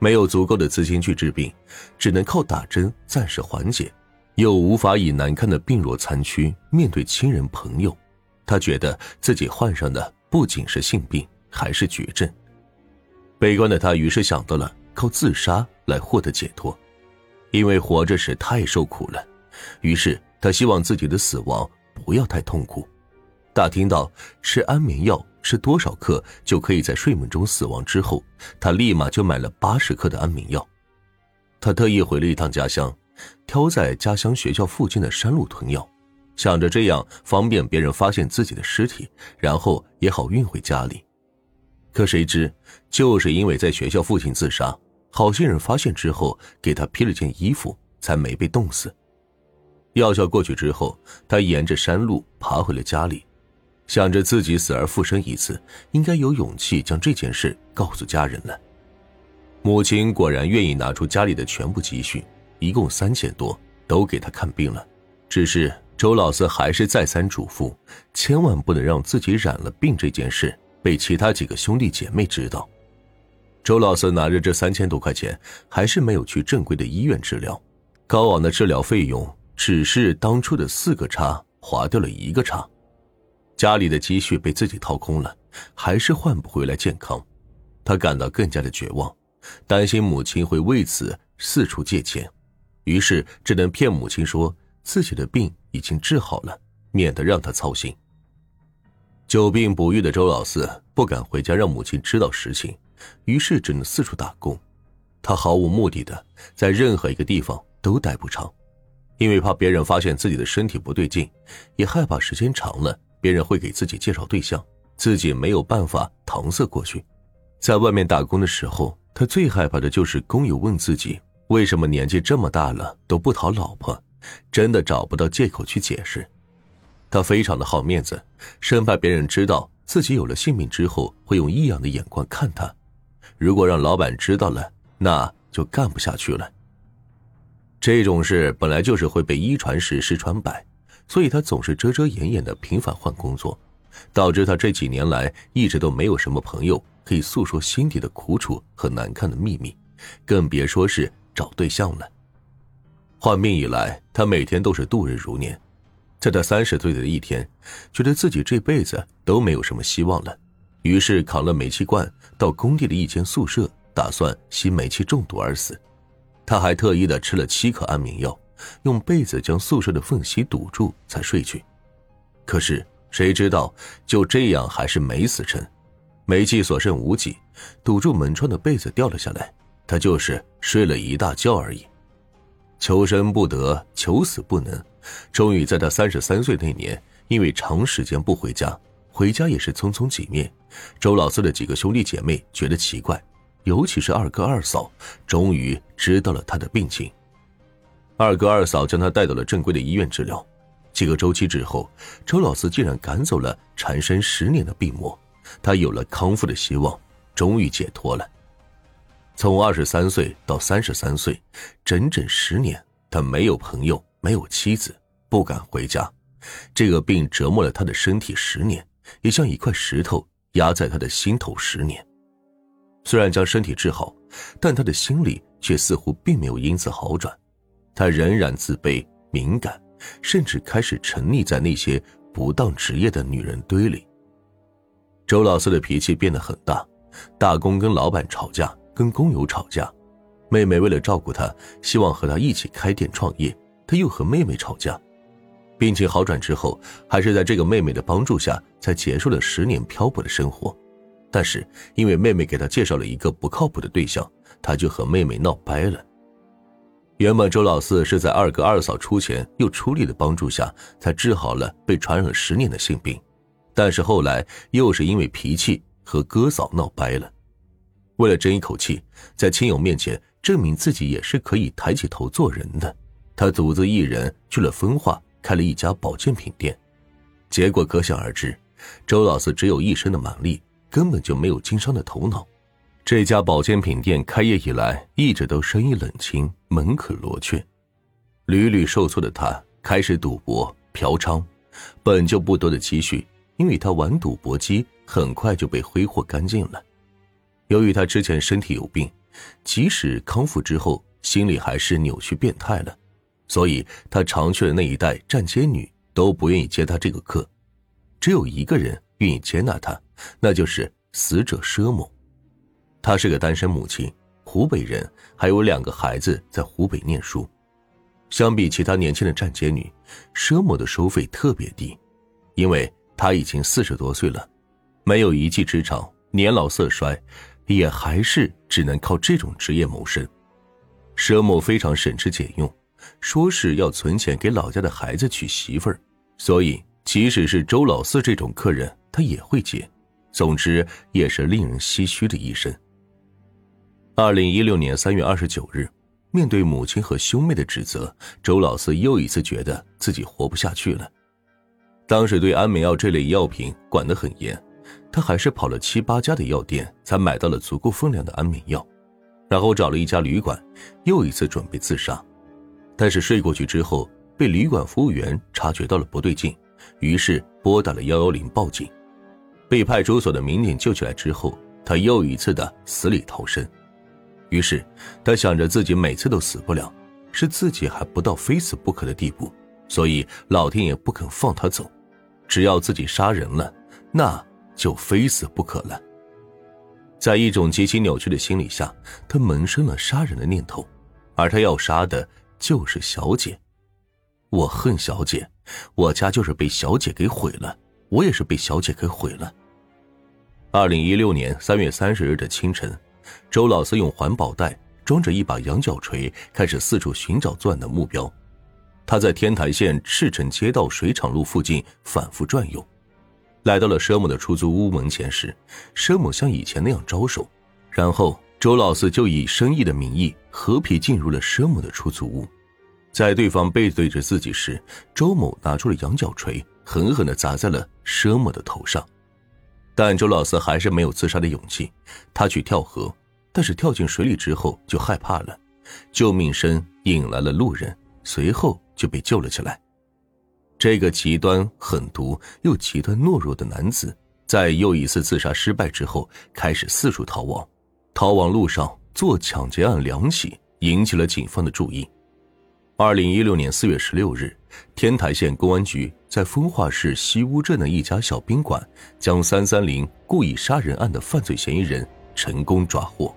没有足够的资金去治病，只能靠打针暂时缓解，又无法以难看的病弱残躯面对亲人朋友，他觉得自己患上的不仅是性病，还是绝症。悲观的他于是想到了靠自杀来获得解脱，因为活着时太受苦了，于是他希望自己的死亡不要太痛苦。打听到吃安眠药是多少克就可以在睡梦中死亡之后，他立马就买了八十克的安眠药。他特意回了一趟家乡，挑在家乡学校附近的山路囤药，想着这样方便别人发现自己的尸体，然后也好运回家里。可谁知，就是因为在学校附近自杀，好心人发现之后给他披了件衣服，才没被冻死。药效过去之后，他沿着山路爬回了家里。想着自己死而复生一次，应该有勇气将这件事告诉家人了。母亲果然愿意拿出家里的全部积蓄，一共三千多，都给他看病了。只是周老四还是再三嘱咐，千万不能让自己染了病这件事被其他几个兄弟姐妹知道。周老四拿着这三千多块钱，还是没有去正规的医院治疗。高昂的治疗费用，只是当初的四个叉划掉了一个叉。家里的积蓄被自己掏空了，还是换不回来健康，他感到更加的绝望，担心母亲会为此四处借钱，于是只能骗母亲说自己的病已经治好了，免得让他操心。久病不愈的周老四不敢回家让母亲知道实情，于是只能四处打工。他毫无目的的在任何一个地方都待不长，因为怕别人发现自己的身体不对劲，也害怕时间长了。别人会给自己介绍对象，自己没有办法搪塞过去。在外面打工的时候，他最害怕的就是工友问自己为什么年纪这么大了都不讨老婆，真的找不到借口去解释。他非常的好面子，生怕别人知道自己有了性命之后会用异样的眼光看他。如果让老板知道了，那就干不下去了。这种事本来就是会被一传十，十传百。所以他总是遮遮掩掩的频繁换工作，导致他这几年来一直都没有什么朋友可以诉说心底的苦楚和难看的秘密，更别说是找对象了。患病以来，他每天都是度日如年。在他三十岁的一天，觉得自己这辈子都没有什么希望了，于是扛了煤气罐到工地的一间宿舍，打算吸煤气中毒而死。他还特意的吃了七颗安眠药。用被子将宿舍的缝隙堵住，才睡去。可是谁知道，就这样还是没死成，煤气所剩无几，堵住门窗的被子掉了下来，他就是睡了一大觉而已。求生不得，求死不能，终于在他三十三岁那年，因为长时间不回家，回家也是匆匆几面，周老四的几个兄弟姐妹觉得奇怪，尤其是二哥二嫂，终于知道了他的病情。二哥二嫂将他带到了正规的医院治疗，几个周期之后，周老四竟然赶走了缠身十年的病魔，他有了康复的希望，终于解脱了。从二十三岁到三十三岁，整整十年，他没有朋友，没有妻子，不敢回家。这个病折磨了他的身体十年，也像一块石头压在他的心头十年。虽然将身体治好，但他的心里却似乎并没有因此好转。他仍然自卑、敏感，甚至开始沉溺在那些不当职业的女人堆里。周老四的脾气变得很大，打工跟老板吵架，跟工友吵架。妹妹为了照顾他，希望和他一起开店创业，他又和妹妹吵架。病情好转之后，还是在这个妹妹的帮助下，才结束了十年漂泊的生活。但是因为妹妹给他介绍了一个不靠谱的对象，他就和妹妹闹掰了。原本周老四是在二哥二嫂出钱又出力的帮助下，才治好了被传染了十年的性病，但是后来又是因为脾气和哥嫂闹掰了。为了争一口气，在亲友面前证明自己也是可以抬起头做人的，他独自一人去了分化开了一家保健品店，结果可想而知，周老四只有一身的蛮力，根本就没有经商的头脑。这家保健品店开业以来，一直都生意冷清，门可罗雀，屡屡受挫的他开始赌博、嫖娼，本就不多的积蓄，因为他玩赌博机，很快就被挥霍干净了。由于他之前身体有病，即使康复之后，心里还是扭曲变态了，所以他常去的那一带站街女都不愿意接他这个客，只有一个人愿意接纳他，那就是死者佘某。她是个单身母亲，湖北人，还有两个孩子在湖北念书。相比其他年轻的站街女，佘某的收费特别低，因为她已经四十多岁了，没有一技之长，年老色衰。也还是只能靠这种职业谋生。佘某非常省吃俭用，说是要存钱给老家的孩子娶媳妇儿，所以即使是周老四这种客人，他也会接。总之，也是令人唏嘘的一生。二零一六年三月二十九日，面对母亲和兄妹的指责，周老四又一次觉得自己活不下去了。当时对安眠药这类药品管得很严。他还是跑了七八家的药店，才买到了足够分量的安眠药，然后找了一家旅馆，又一次准备自杀。但是睡过去之后，被旅馆服务员察觉到了不对劲，于是拨打了幺幺零报警。被派出所的民警救起来之后，他又一次的死里逃生。于是他想着自己每次都死不了，是自己还不到非死不可的地步，所以老天爷不肯放他走，只要自己杀人了，那。就非死不可了。在一种极其扭曲的心理下，他萌生了杀人的念头，而他要杀的就是小姐。我恨小姐，我家就是被小姐给毁了，我也是被小姐给毁了。二零一六年三月三十日的清晨，周老四用环保袋装着一把羊角锤，开始四处寻找作案的目标。他在天台县赤城街道水厂路附近反复转悠。来到了佘某的出租屋门前时，佘某像以前那样招手，然后周老四就以生意的名义合皮进入了佘某的出租屋。在对方背对着自己时，周某拿出了羊角锤，狠狠地砸在了佘某的头上。但周老四还是没有自杀的勇气，他去跳河，但是跳进水里之后就害怕了，救命声引来了路人，随后就被救了起来。这个极端狠毒又极端懦弱的男子，在又一次自杀失败之后，开始四处逃亡。逃亡路上做抢劫案两起，引起了警方的注意。二零一六年四月十六日，天台县公安局在丰化市西坞镇的一家小宾馆，将三三零故意杀人案的犯罪嫌疑人成功抓获。